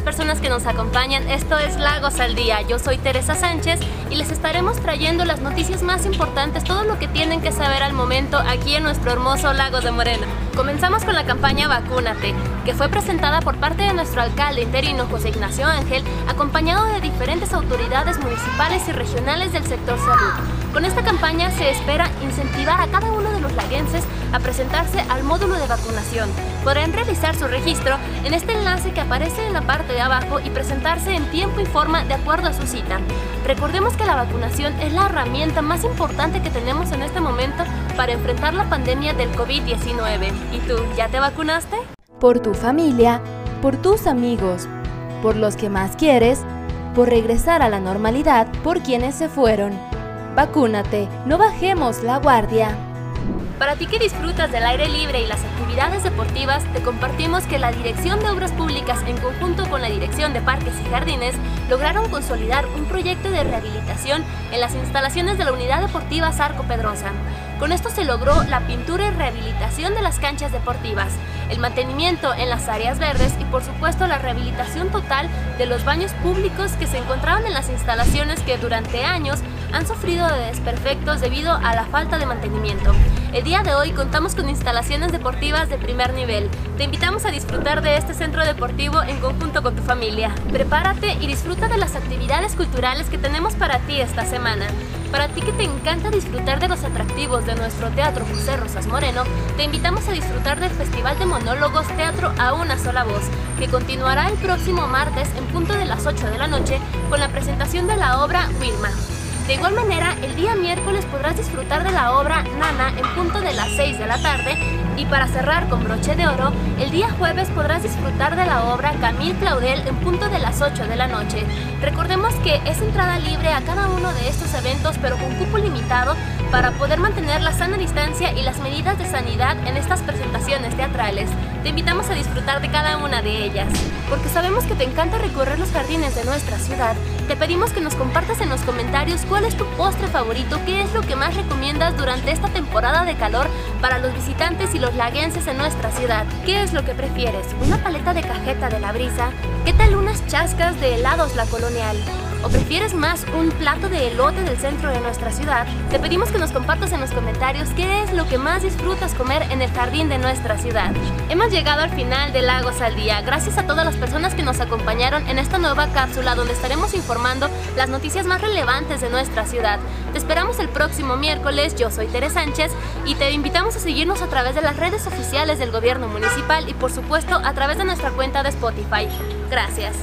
personas que nos acompañan. Esto es Lagos al Día. Yo soy Teresa Sánchez y les estaremos trayendo las noticias más importantes, todo lo que tienen que saber al momento aquí en nuestro hermoso Lagos de Moreno. Comenzamos con la campaña Vacúnate, que fue presentada por parte de nuestro alcalde interino José Ignacio Ángel, acompañado de diferentes autoridades municipales y regionales del sector salud. Con esta campaña se espera incentivar a cada uno de los laguenses a presentarse al módulo de vacunación. Podrán realizar su registro en este enlace que aparece en la parte de abajo y presentarse en tiempo y forma de acuerdo a su cita. Recordemos que la vacunación es la herramienta más importante que tenemos en este momento para enfrentar la pandemia del COVID-19. ¿Y tú, ya te vacunaste? Por tu familia, por tus amigos, por los que más quieres, por regresar a la normalidad, por quienes se fueron. Vacúnate, no bajemos la guardia. Para ti que disfrutas del aire libre y las actividades deportivas, te compartimos que la Dirección de Obras Públicas, en conjunto con la Dirección de Parques y Jardines, lograron consolidar un proyecto de rehabilitación en las instalaciones de la Unidad Deportiva Sarco Pedrosa. Con esto se logró la pintura y rehabilitación de las canchas deportivas, el mantenimiento en las áreas verdes y por supuesto la rehabilitación total de los baños públicos que se encontraban en las instalaciones que durante años han sufrido de desperfectos debido a la falta de mantenimiento. El día de hoy contamos con instalaciones deportivas de primer nivel. Te invitamos a disfrutar de este centro deportivo en conjunto con tu familia. Prepárate y disfruta de las actividades culturales que tenemos para ti esta semana. Para ti que te encanta disfrutar de los atractivos de nuestro Teatro José Rosas Moreno, te invitamos a disfrutar del Festival de Monólogos Teatro a una sola voz, que continuará el próximo martes en punto de las 8 de la noche con la presentación de la obra Wilma. De igual manera, el día miércoles podrás disfrutar de la obra Nana en punto de las 6 de la tarde y para cerrar con broche de oro, el día jueves podrás disfrutar de la obra Camille Claudel en punto de las 8 de la noche. Recordemos que es entrada libre a cada uno de estos eventos pero con cupo limitado para poder mantener la sana distancia y las medidas de sanidad en estas presentaciones teatrales. Te invitamos a disfrutar de cada una de ellas. Porque sabemos que te encanta recorrer los jardines de nuestra ciudad, te pedimos que nos compartas en los comentarios cuál es tu postre favorito, qué es lo que más recomiendas durante esta temporada de calor para los visitantes y los laguenses en nuestra ciudad. ¿Qué es lo que prefieres? ¿Una paleta de cajeta de la brisa? ¿Qué tal unas chascas de helados la colonial? ¿O prefieres más un plato de elote del centro de nuestra ciudad? Te pedimos que nos compartas en los comentarios qué es lo que más disfrutas comer en el jardín de nuestra ciudad. Hemos llegado al final de Lagos al Día. Gracias a todas las personas que nos acompañaron en esta nueva cápsula donde estaremos informando las noticias más relevantes de nuestra ciudad. Te esperamos el próximo miércoles. Yo soy Tere Sánchez y te invitamos a seguirnos a través de las redes oficiales del gobierno municipal y por supuesto a través de nuestra cuenta de Spotify. Gracias.